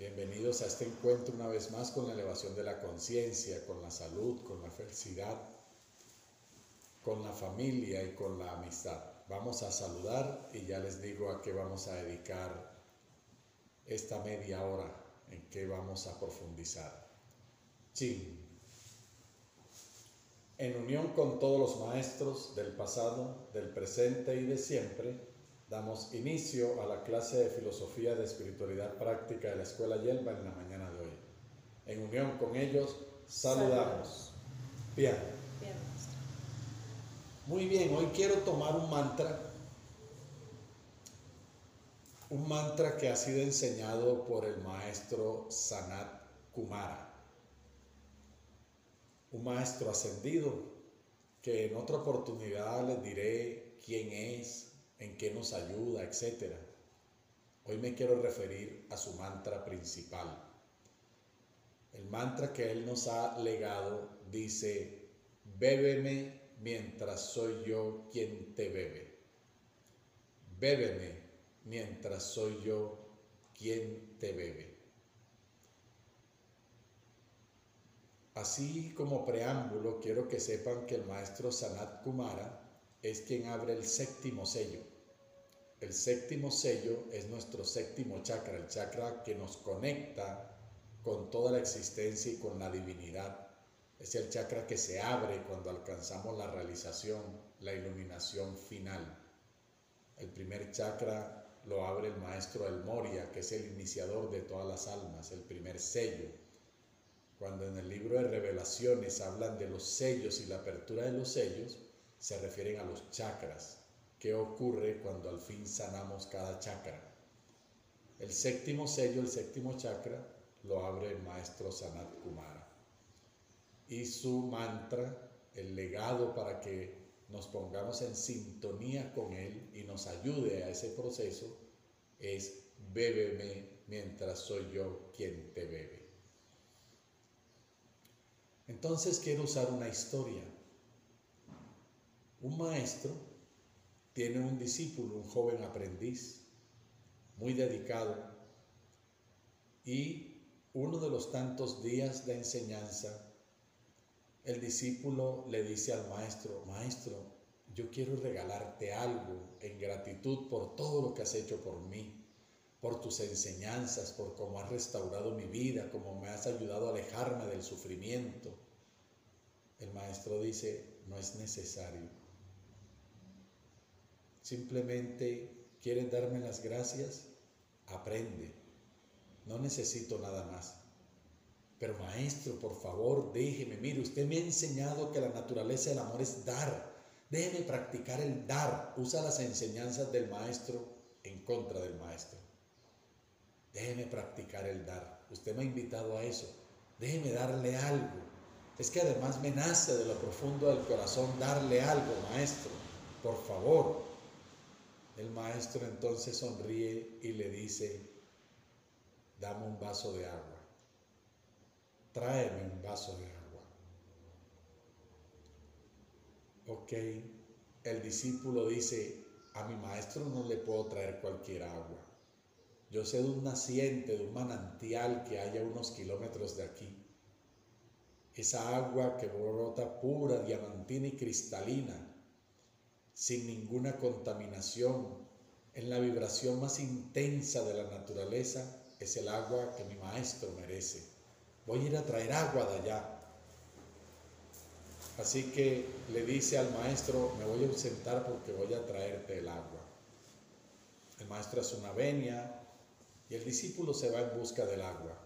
Bienvenidos a este encuentro una vez más con la elevación de la conciencia, con la salud, con la felicidad, con la familia y con la amistad. Vamos a saludar y ya les digo a qué vamos a dedicar esta media hora en qué vamos a profundizar. Chin. En unión con todos los maestros del pasado, del presente y de siempre, damos inicio a la clase de filosofía de espiritualidad práctica de la Escuela Yelva en la mañana de hoy. En unión con ellos, saludamos. Bien. Muy bien, hoy quiero tomar un mantra, un mantra que ha sido enseñado por el maestro Sanat Kumara un maestro ascendido que en otra oportunidad les diré quién es, en qué nos ayuda, etc. Hoy me quiero referir a su mantra principal. El mantra que él nos ha legado dice, bébeme mientras soy yo quien te bebe. Bébeme mientras soy yo quien te bebe. Así como preámbulo, quiero que sepan que el maestro Sanat Kumara es quien abre el séptimo sello. El séptimo sello es nuestro séptimo chakra, el chakra que nos conecta con toda la existencia y con la divinidad. Es el chakra que se abre cuando alcanzamos la realización, la iluminación final. El primer chakra lo abre el maestro El Moria, que es el iniciador de todas las almas, el primer sello cuando en el libro de revelaciones hablan de los sellos y la apertura de los sellos, se refieren a los chakras. ¿Qué ocurre cuando al fin sanamos cada chakra? El séptimo sello, el séptimo chakra, lo abre el maestro Sanat Kumara. Y su mantra, el legado para que nos pongamos en sintonía con él y nos ayude a ese proceso, es bébeme mientras soy yo quien te bebe. Entonces quiero usar una historia. Un maestro tiene un discípulo, un joven aprendiz, muy dedicado, y uno de los tantos días de enseñanza, el discípulo le dice al maestro, maestro, yo quiero regalarte algo en gratitud por todo lo que has hecho por mí por tus enseñanzas, por cómo has restaurado mi vida, cómo me has ayudado a alejarme del sufrimiento. El maestro dice, no es necesario. Simplemente quieren darme las gracias, aprende. No necesito nada más. Pero maestro, por favor, déjeme. Mire, usted me ha enseñado que la naturaleza del amor es dar. Déjeme practicar el dar. Usa las enseñanzas del maestro en contra del maestro. Déjeme practicar el dar. Usted me ha invitado a eso. Déjeme darle algo. Es que además me nace de lo profundo del corazón darle algo, maestro. Por favor. El maestro entonces sonríe y le dice, dame un vaso de agua. Tráeme un vaso de agua. Ok. El discípulo dice, a mi maestro no le puedo traer cualquier agua. Yo sé de un naciente, de un manantial que haya unos kilómetros de aquí. Esa agua que brota pura, diamantina y cristalina, sin ninguna contaminación, en la vibración más intensa de la naturaleza, es el agua que mi maestro merece. Voy a ir a traer agua de allá. Así que le dice al maestro, me voy a ausentar porque voy a traerte el agua. El maestro hace una venia, y el discípulo se va en busca del agua.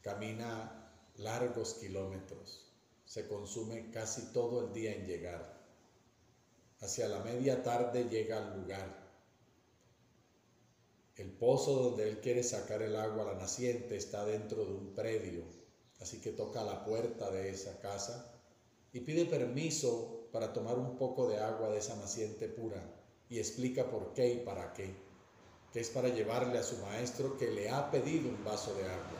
Camina largos kilómetros, se consume casi todo el día en llegar. Hacia la media tarde llega al lugar. El pozo donde él quiere sacar el agua, la naciente, está dentro de un predio, así que toca la puerta de esa casa y pide permiso para tomar un poco de agua de esa naciente pura y explica por qué y para qué que es para llevarle a su maestro que le ha pedido un vaso de agua.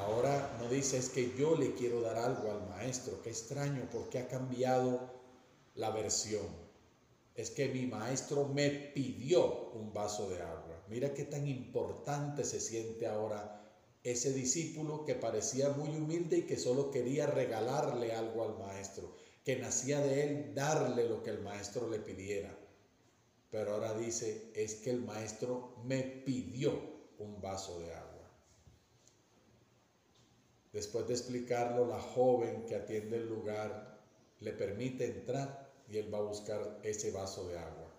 Ahora no dice es que yo le quiero dar algo al maestro, qué extraño porque ha cambiado la versión. Es que mi maestro me pidió un vaso de agua. Mira qué tan importante se siente ahora ese discípulo que parecía muy humilde y que solo quería regalarle algo al maestro, que nacía de él darle lo que el maestro le pidiera. Pero ahora dice, es que el maestro me pidió un vaso de agua. Después de explicarlo, la joven que atiende el lugar le permite entrar y él va a buscar ese vaso de agua.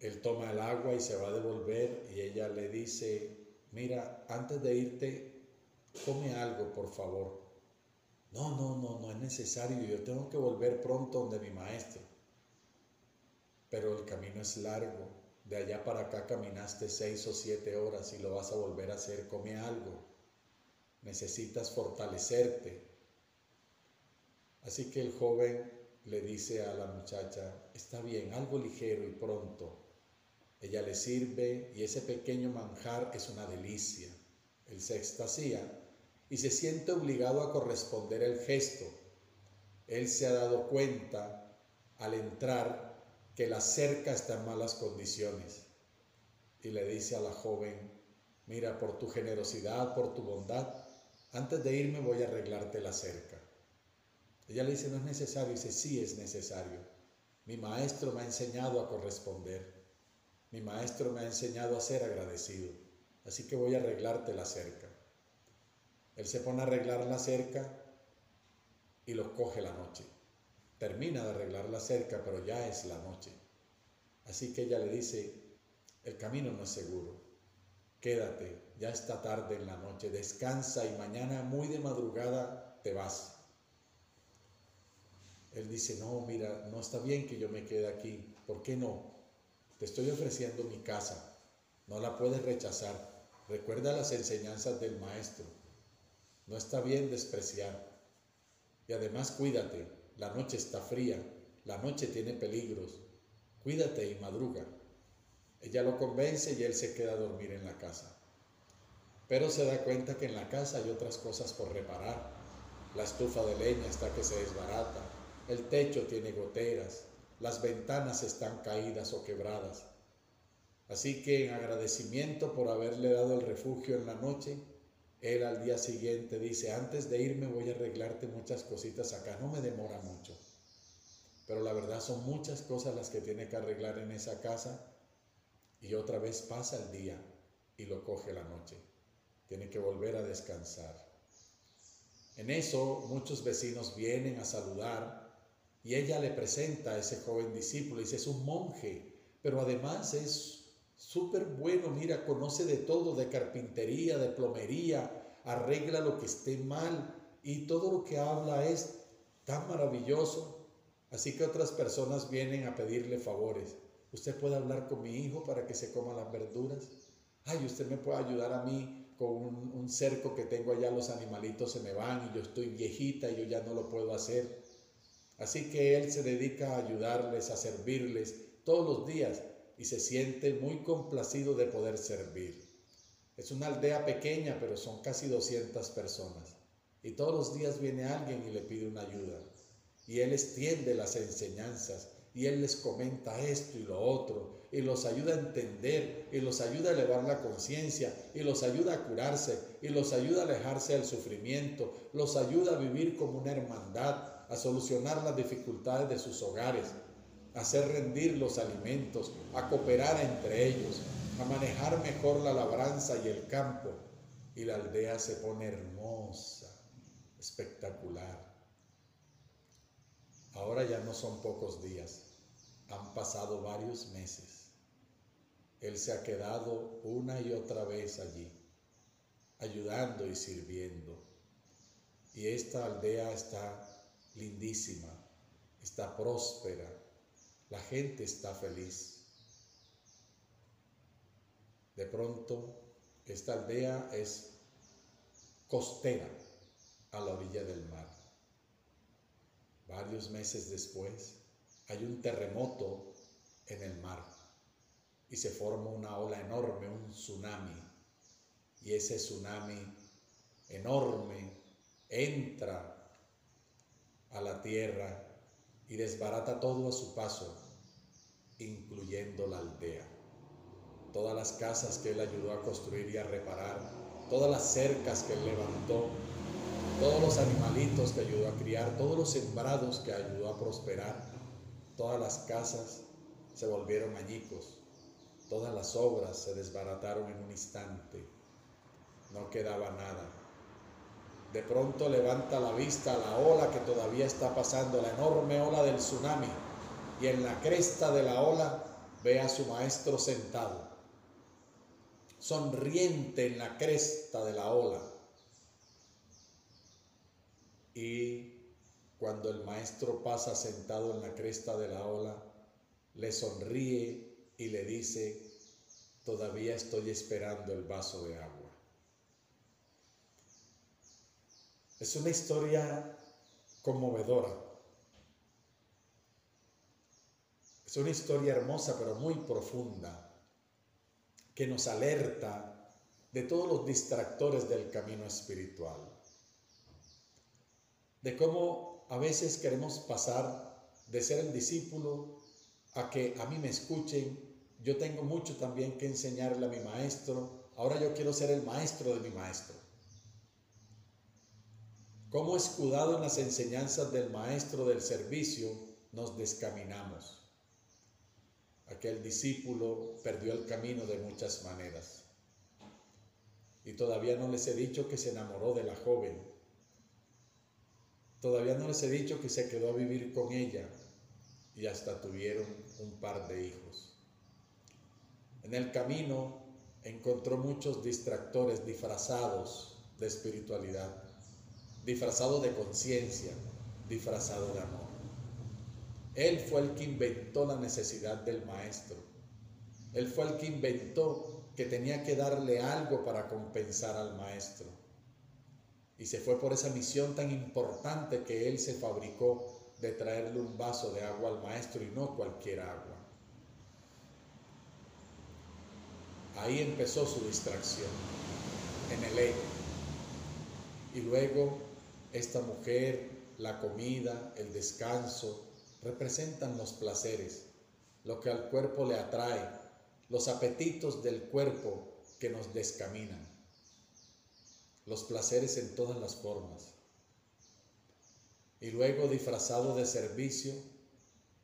Él toma el agua y se va a devolver y ella le dice, mira, antes de irte, come algo, por favor. No, no, no, no es necesario, yo tengo que volver pronto donde mi maestro. Pero el camino es largo, de allá para acá caminaste seis o siete horas y lo vas a volver a hacer, come algo. Necesitas fortalecerte. Así que el joven le dice a la muchacha, está bien, algo ligero y pronto. Ella le sirve y ese pequeño manjar es una delicia. Él se extasía y se siente obligado a corresponder el gesto. Él se ha dado cuenta al entrar que la cerca está en malas condiciones y le dice a la joven, mira, por tu generosidad, por tu bondad, antes de irme voy a arreglarte la cerca. Ella le dice, no es necesario, dice, sí es necesario. Mi maestro me ha enseñado a corresponder. Mi maestro me ha enseñado a ser agradecido, así que voy a arreglarte la cerca. Él se pone a arreglar la cerca y lo coge la noche. Termina de arreglar la cerca, pero ya es la noche. Así que ella le dice, el camino no es seguro. Quédate, ya está tarde en la noche, descansa y mañana muy de madrugada te vas. Él dice, no, mira, no está bien que yo me quede aquí. ¿Por qué no? Te estoy ofreciendo mi casa, no la puedes rechazar. Recuerda las enseñanzas del maestro. No está bien despreciar. Y además cuídate, la noche está fría, la noche tiene peligros. Cuídate y madruga. Ella lo convence y él se queda a dormir en la casa. Pero se da cuenta que en la casa hay otras cosas por reparar. La estufa de leña está que se desbarata, el techo tiene goteras, las ventanas están caídas o quebradas. Así que en agradecimiento por haberle dado el refugio en la noche, él al día siguiente dice, antes de irme voy a arreglarte muchas cositas acá, no me demora mucho. Pero la verdad son muchas cosas las que tiene que arreglar en esa casa y otra vez pasa el día y lo coge la noche. Tiene que volver a descansar. En eso muchos vecinos vienen a saludar y ella le presenta a ese joven discípulo y dice, es un monje, pero además es súper bueno, mira, conoce de todo, de carpintería, de plomería, arregla lo que esté mal y todo lo que habla es tan maravilloso. Así que otras personas vienen a pedirle favores. ¿Usted puede hablar con mi hijo para que se coma las verduras? Ay, usted me puede ayudar a mí con un, un cerco que tengo allá, los animalitos se me van y yo estoy viejita y yo ya no lo puedo hacer. Así que Él se dedica a ayudarles, a servirles todos los días y se siente muy complacido de poder servir. Es una aldea pequeña, pero son casi 200 personas. Y todos los días viene alguien y le pide una ayuda. Y Él extiende las enseñanzas y Él les comenta esto y lo otro y los ayuda a entender y los ayuda a elevar la conciencia y los ayuda a curarse y los ayuda a alejarse del sufrimiento, los ayuda a vivir como una hermandad, a solucionar las dificultades de sus hogares, a hacer rendir los alimentos, a cooperar entre ellos, a manejar mejor la labranza y el campo. Y la aldea se pone hermosa, espectacular. Ahora ya no son pocos días, han pasado varios meses. Él se ha quedado una y otra vez allí, ayudando y sirviendo. Y esta aldea está lindísima, está próspera, la gente está feliz. De pronto, esta aldea es costera a la orilla del mar. Varios meses después, hay un terremoto en el mar y se forma una ola enorme, un tsunami. Y ese tsunami enorme entra a la tierra y desbarata todo a su paso. incluyendo la aldea. Todas las casas que él ayudó a construir y a reparar, todas las cercas que él levantó, todos los animalitos que ayudó a criar, todos los sembrados que ayudó a prosperar, todas las casas se volvieron añicos, todas las obras se desbarataron en un instante, no quedaba nada. De pronto levanta la vista a la ola que todavía está pasando, la enorme ola del tsunami, y en la cresta de la ola ve a su maestro sentado, sonriente en la cresta de la ola. Y cuando el maestro pasa sentado en la cresta de la ola, le sonríe y le dice, todavía estoy esperando el vaso de agua. Es una historia conmovedora. Es una historia hermosa pero muy profunda que nos alerta de todos los distractores del camino espiritual. De cómo a veces queremos pasar de ser el discípulo a que a mí me escuchen. Yo tengo mucho también que enseñarle a mi maestro. Ahora yo quiero ser el maestro de mi maestro. Cómo escudado en las enseñanzas del maestro del servicio nos descaminamos. Aquel discípulo perdió el camino de muchas maneras. Y todavía no les he dicho que se enamoró de la joven. Todavía no les he dicho que se quedó a vivir con ella y hasta tuvieron un par de hijos. En el camino encontró muchos distractores disfrazados de espiritualidad disfrazado de conciencia, disfrazado de amor. Él fue el que inventó la necesidad del maestro. Él fue el que inventó que tenía que darle algo para compensar al maestro. Y se fue por esa misión tan importante que él se fabricó de traerle un vaso de agua al maestro y no cualquier agua. Ahí empezó su distracción, en el ego. Y luego esta mujer, la comida, el descanso, representan los placeres, lo que al cuerpo le atrae, los apetitos del cuerpo que nos descaminan, los placeres en todas las formas. Y luego, disfrazado de servicio,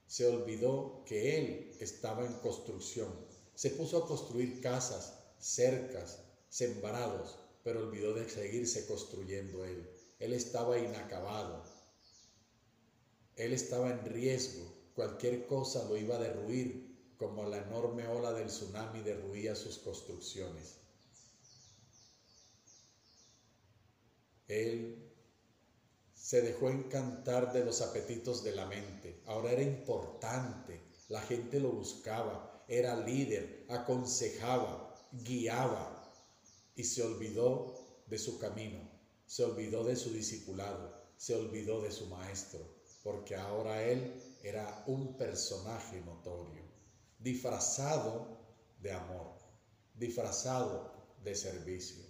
se olvidó que él estaba en construcción. Se puso a construir casas, cercas, sembrados, pero olvidó de seguirse construyendo él. Él estaba inacabado. Él estaba en riesgo. Cualquier cosa lo iba a derruir, como la enorme ola del tsunami derruía sus construcciones. Él se dejó encantar de los apetitos de la mente. Ahora era importante. La gente lo buscaba. Era líder, aconsejaba, guiaba y se olvidó de su camino se olvidó de su discipulado, se olvidó de su maestro, porque ahora él era un personaje notorio, disfrazado de amor, disfrazado de servicio.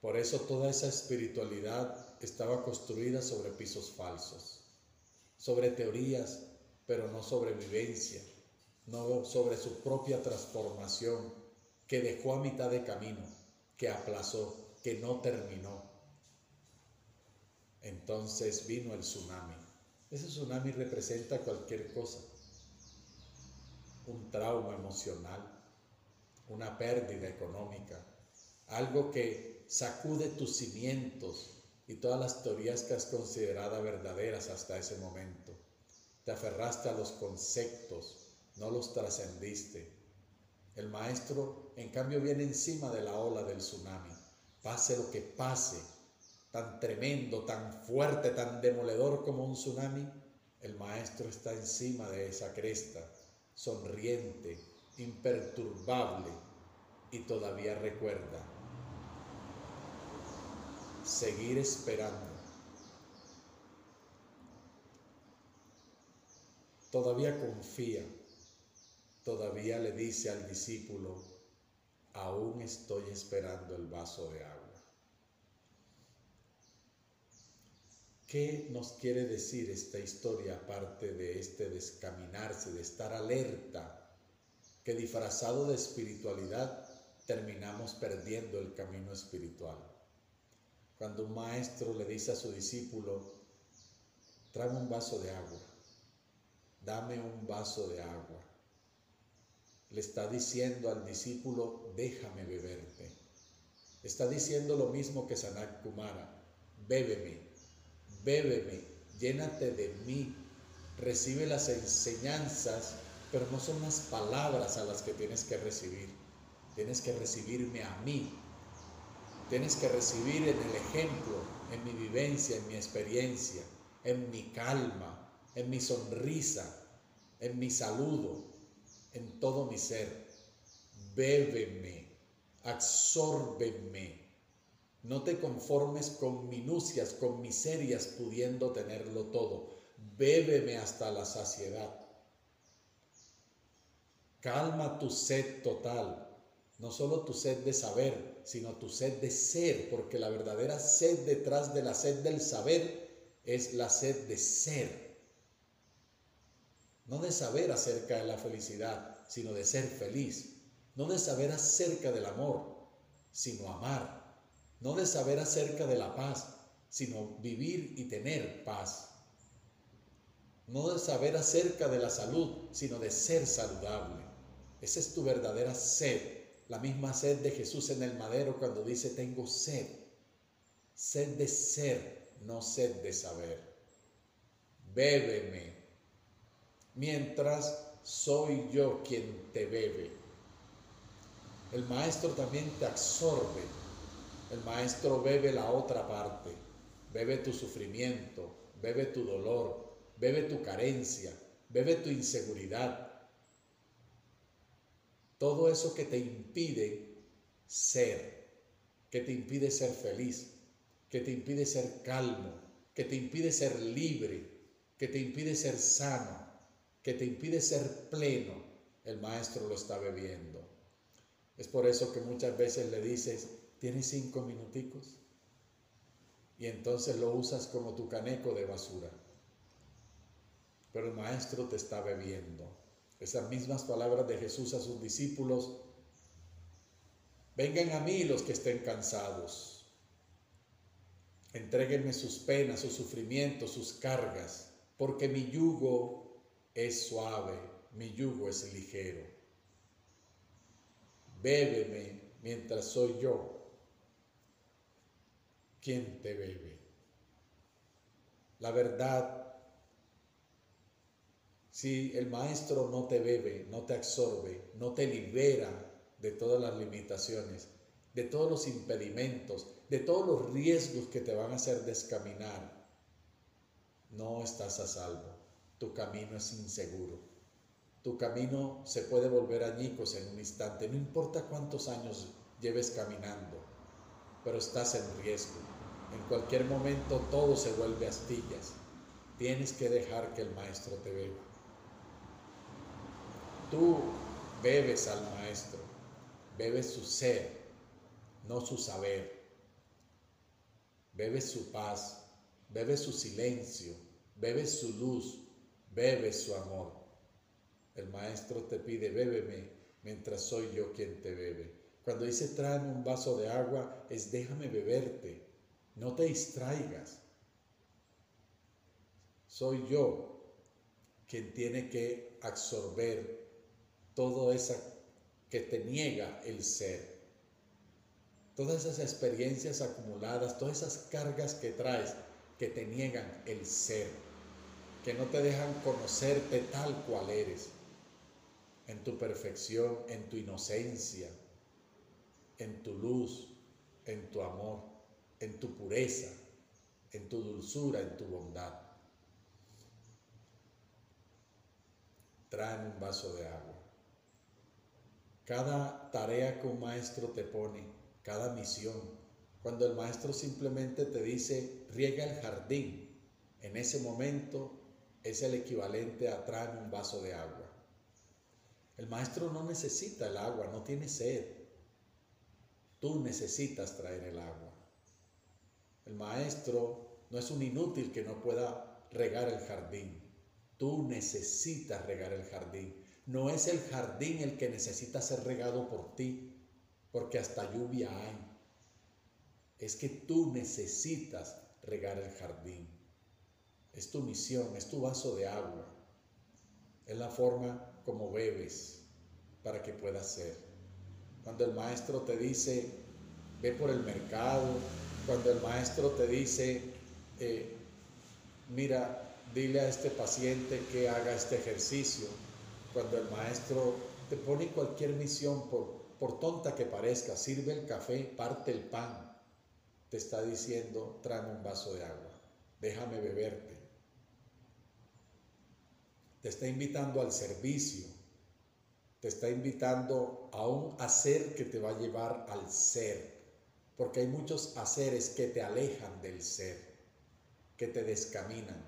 Por eso toda esa espiritualidad estaba construida sobre pisos falsos, sobre teorías, pero no sobre vivencia, no sobre su propia transformación que dejó a mitad de camino, que aplazó, que no terminó. Entonces vino el tsunami. Ese tsunami representa cualquier cosa. Un trauma emocional, una pérdida económica, algo que sacude tus cimientos y todas las teorías que has considerado verdaderas hasta ese momento. Te aferraste a los conceptos, no los trascendiste, el maestro, en cambio, viene encima de la ola del tsunami. Pase lo que pase, tan tremendo, tan fuerte, tan demoledor como un tsunami, el maestro está encima de esa cresta, sonriente, imperturbable y todavía recuerda seguir esperando. Todavía confía todavía le dice al discípulo, aún estoy esperando el vaso de agua. ¿Qué nos quiere decir esta historia aparte de este descaminarse, de estar alerta, que disfrazado de espiritualidad terminamos perdiendo el camino espiritual? Cuando un maestro le dice a su discípulo, tráeme un vaso de agua, dame un vaso de agua, le está diciendo al discípulo, déjame beberte. Está diciendo lo mismo que Sanat Kumara, bébeme, bébeme, llénate de mí, recibe las enseñanzas, pero no son las palabras a las que tienes que recibir, tienes que recibirme a mí, tienes que recibir en el ejemplo, en mi vivencia, en mi experiencia, en mi calma, en mi sonrisa, en mi saludo, en todo mi ser. Bébeme, absórbeme. No te conformes con minucias, con miserias, pudiendo tenerlo todo. Bébeme hasta la saciedad. Calma tu sed total. No solo tu sed de saber, sino tu sed de ser, porque la verdadera sed detrás de la sed del saber es la sed de ser. No de saber acerca de la felicidad, sino de ser feliz. No de saber acerca del amor, sino amar. No de saber acerca de la paz, sino vivir y tener paz. No de saber acerca de la salud, sino de ser saludable. Esa es tu verdadera sed, la misma sed de Jesús en el madero cuando dice tengo sed. Sed de ser, no sed de saber. Bébeme, mientras soy yo quien te bebe. El maestro también te absorbe. El maestro bebe la otra parte. Bebe tu sufrimiento, bebe tu dolor, bebe tu carencia, bebe tu inseguridad. Todo eso que te impide ser, que te impide ser feliz, que te impide ser calmo, que te impide ser libre, que te impide ser sano, que te impide ser pleno, el maestro lo está bebiendo. Es por eso que muchas veces le dices, ¿tienes cinco minuticos? Y entonces lo usas como tu caneco de basura. Pero el maestro te está bebiendo. Esas mismas palabras de Jesús a sus discípulos, vengan a mí los que estén cansados. Entréguenme sus penas, sus sufrimientos, sus cargas, porque mi yugo es suave, mi yugo es ligero. Bébeme mientras soy yo quien te bebe. La verdad, si el maestro no te bebe, no te absorbe, no te libera de todas las limitaciones, de todos los impedimentos, de todos los riesgos que te van a hacer descaminar, no estás a salvo tu camino es inseguro. Tu camino se puede volver añicos en un instante, no importa cuántos años lleves caminando, pero estás en riesgo. En cualquier momento todo se vuelve astillas. Tienes que dejar que el maestro te beba. Tú bebes al maestro, bebes su ser, no su saber. Bebes su paz, bebes su silencio, bebes su luz, bebe su amor. El maestro te pide, bébeme mientras soy yo quien te bebe. Cuando dice tráeme un vaso de agua, es déjame beberte, no te distraigas. Soy yo quien tiene que absorber todo esa que te niega el ser. Todas esas experiencias acumuladas, todas esas cargas que traes que te niegan el ser que no te dejan conocerte tal cual eres, en tu perfección, en tu inocencia, en tu luz, en tu amor, en tu pureza, en tu dulzura, en tu bondad. Traen un vaso de agua. Cada tarea que un maestro te pone, cada misión, cuando el maestro simplemente te dice, riega el jardín, en ese momento es el equivalente a traer un vaso de agua. El maestro no necesita el agua, no tiene sed. Tú necesitas traer el agua. El maestro no es un inútil que no pueda regar el jardín. Tú necesitas regar el jardín. No es el jardín el que necesita ser regado por ti, porque hasta lluvia hay. Es que tú necesitas regar el jardín. Es tu misión, es tu vaso de agua. Es la forma como bebes para que puedas ser. Cuando el maestro te dice, ve por el mercado, cuando el maestro te dice, eh, mira, dile a este paciente que haga este ejercicio, cuando el maestro te pone cualquier misión, por, por tonta que parezca, sirve el café, parte el pan, te está diciendo, tráeme un vaso de agua, déjame beberte. Te está invitando al servicio, te está invitando a un hacer que te va a llevar al ser, porque hay muchos haceres que te alejan del ser, que te descaminan.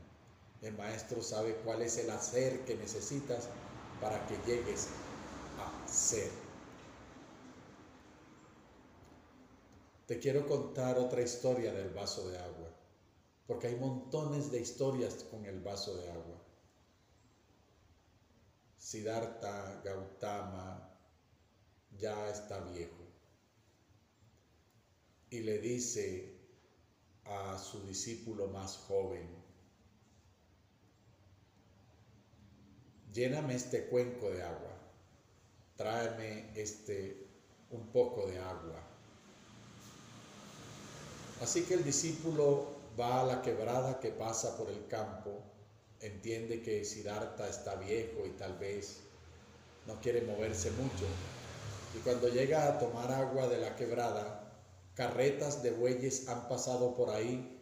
El maestro sabe cuál es el hacer que necesitas para que llegues a ser. Te quiero contar otra historia del vaso de agua, porque hay montones de historias con el vaso de agua. Siddhartha Gautama ya está viejo y le dice a su discípulo más joven, lléname este cuenco de agua, tráeme este un poco de agua. Así que el discípulo va a la quebrada que pasa por el campo, entiende que Siddhartha está viejo y tal vez no quiere moverse mucho. Y cuando llega a tomar agua de la quebrada, carretas de bueyes han pasado por ahí,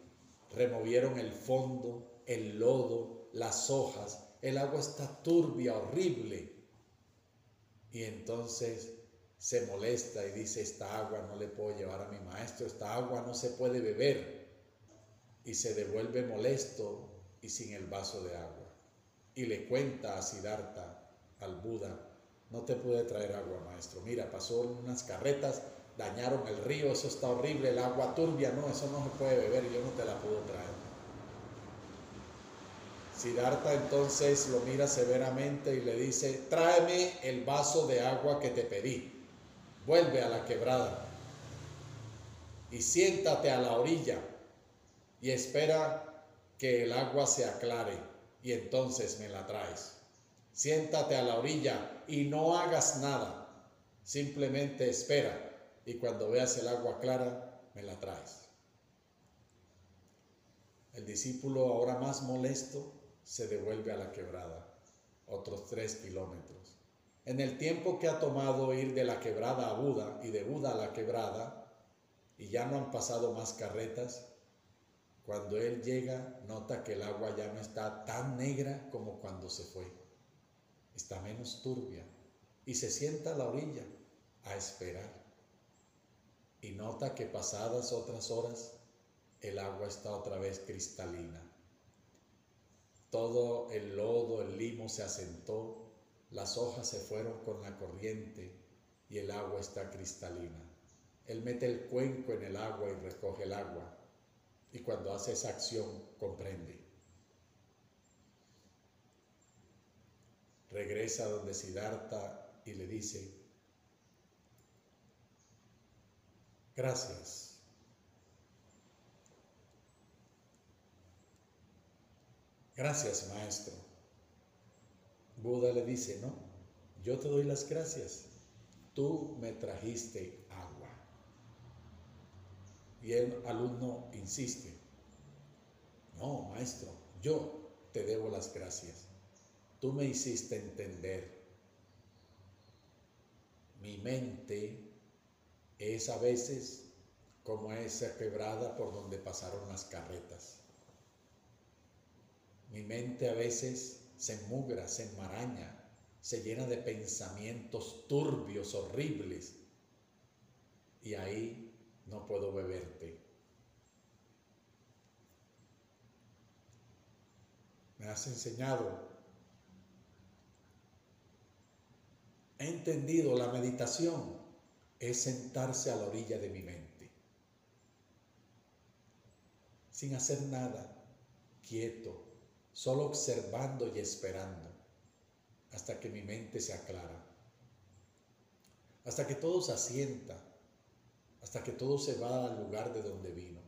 removieron el fondo, el lodo, las hojas, el agua está turbia, horrible. Y entonces se molesta y dice, esta agua no le puedo llevar a mi maestro, esta agua no se puede beber. Y se devuelve molesto y sin el vaso de agua. Y le cuenta a Siddhartha, al Buda, no te pude traer agua, maestro. Mira, pasó unas carretas, dañaron el río, eso está horrible, el agua turbia, no, eso no se puede beber, yo no te la puedo traer. Siddhartha entonces lo mira severamente y le dice, tráeme el vaso de agua que te pedí, vuelve a la quebrada y siéntate a la orilla y espera que el agua se aclare y entonces me la traes. Siéntate a la orilla y no hagas nada, simplemente espera y cuando veas el agua clara, me la traes. El discípulo ahora más molesto se devuelve a la quebrada, otros tres kilómetros. En el tiempo que ha tomado ir de la quebrada a Buda y de Buda a la quebrada, y ya no han pasado más carretas, cuando él llega nota que el agua ya no está tan negra como cuando se fue. Está menos turbia y se sienta a la orilla a esperar. Y nota que pasadas otras horas el agua está otra vez cristalina. Todo el lodo, el limo se asentó, las hojas se fueron con la corriente y el agua está cristalina. Él mete el cuenco en el agua y recoge el agua. Y cuando hace esa acción, comprende. Regresa donde Siddhartha y le dice, gracias Gracias, maestro. Buda le dice, no, yo te doy las gracias. Tú me trajiste. Y el alumno insiste, no, maestro, yo te debo las gracias. Tú me hiciste entender. Mi mente es a veces como esa quebrada por donde pasaron las carretas. Mi mente a veces se mugra, se enmaraña, se llena de pensamientos turbios, horribles. Y ahí no puedo beberte. Me has enseñado. He entendido la meditación es sentarse a la orilla de mi mente. sin hacer nada, quieto, solo observando y esperando, hasta que mi mente se aclara, hasta que todo se asienta, hasta que todo se va al lugar de donde vino.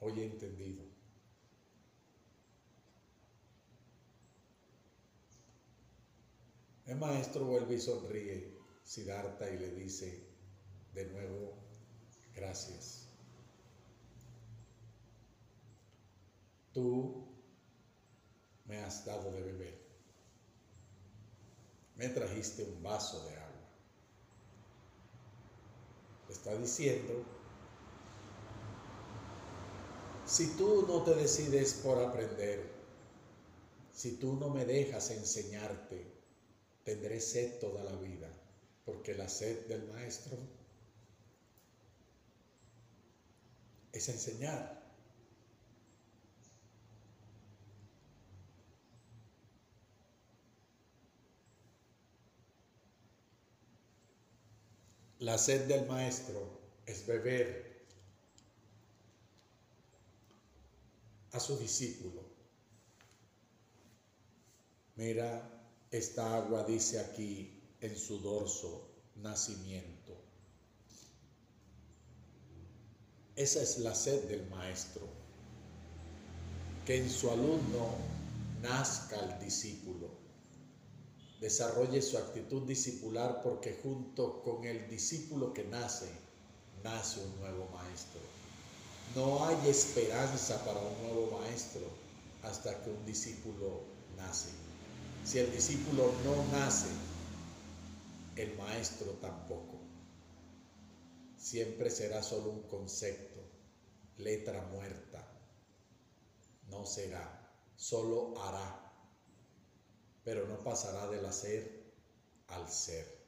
Hoy he entendido. El maestro vuelve y sonríe Siddhartha y le dice de nuevo, gracias. Tú me has dado de beber. Me trajiste un vaso de agua. Está diciendo, si tú no te decides por aprender, si tú no me dejas enseñarte, tendré sed toda la vida, porque la sed del maestro es enseñar. La sed del maestro es beber a su discípulo. Mira, esta agua dice aquí en su dorso nacimiento. Esa es la sed del maestro, que en su alumno nazca el discípulo desarrolle su actitud discipular porque junto con el discípulo que nace, nace un nuevo maestro. No hay esperanza para un nuevo maestro hasta que un discípulo nace. Si el discípulo no nace, el maestro tampoco. Siempre será solo un concepto, letra muerta. No será, solo hará pero no pasará del hacer al ser.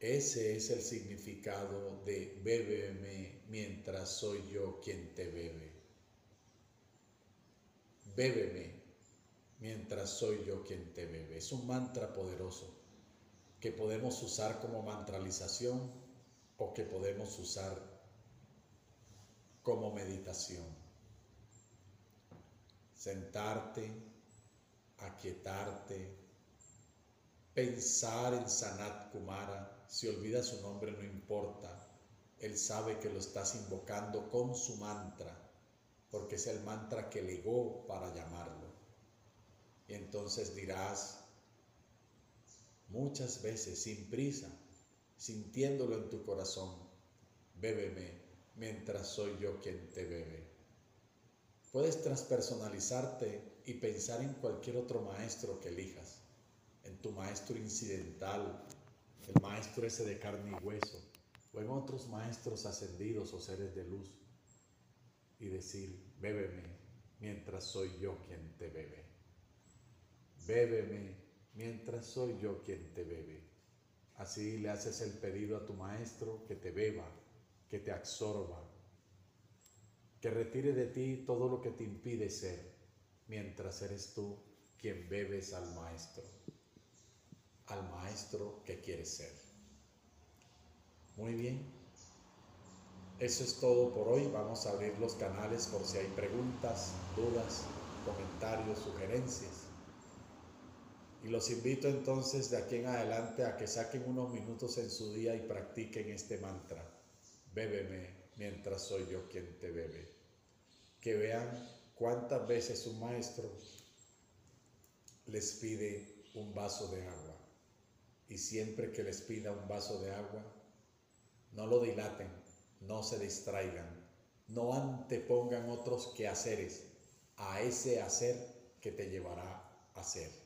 Ese es el significado de bébeme mientras soy yo quien te bebe. Bébeme mientras soy yo quien te bebe. Es un mantra poderoso que podemos usar como mantralización o que podemos usar como meditación sentarte, aquietarte, pensar en Sanat Kumara. Si olvidas su nombre no importa, él sabe que lo estás invocando con su mantra, porque es el mantra que legó para llamarlo. Y entonces dirás, muchas veces sin prisa, sintiéndolo en tu corazón, bébeme mientras soy yo quien te bebe. Puedes transpersonalizarte y pensar en cualquier otro maestro que elijas, en tu maestro incidental, el maestro ese de carne y hueso, o en otros maestros ascendidos o seres de luz, y decir, bébeme mientras soy yo quien te bebe. Bébeme mientras soy yo quien te bebe. Así le haces el pedido a tu maestro que te beba, que te absorba, que retire de ti todo lo que te impide ser, mientras eres tú quien bebes al Maestro, al Maestro que quieres ser. Muy bien, eso es todo por hoy. Vamos a abrir los canales por si hay preguntas, dudas, comentarios, sugerencias. Y los invito entonces de aquí en adelante a que saquen unos minutos en su día y practiquen este mantra. Bébeme mientras soy yo quien te bebe que vean cuántas veces un maestro les pide un vaso de agua. Y siempre que les pida un vaso de agua, no lo dilaten, no se distraigan, no antepongan otros quehaceres a ese hacer que te llevará a ser.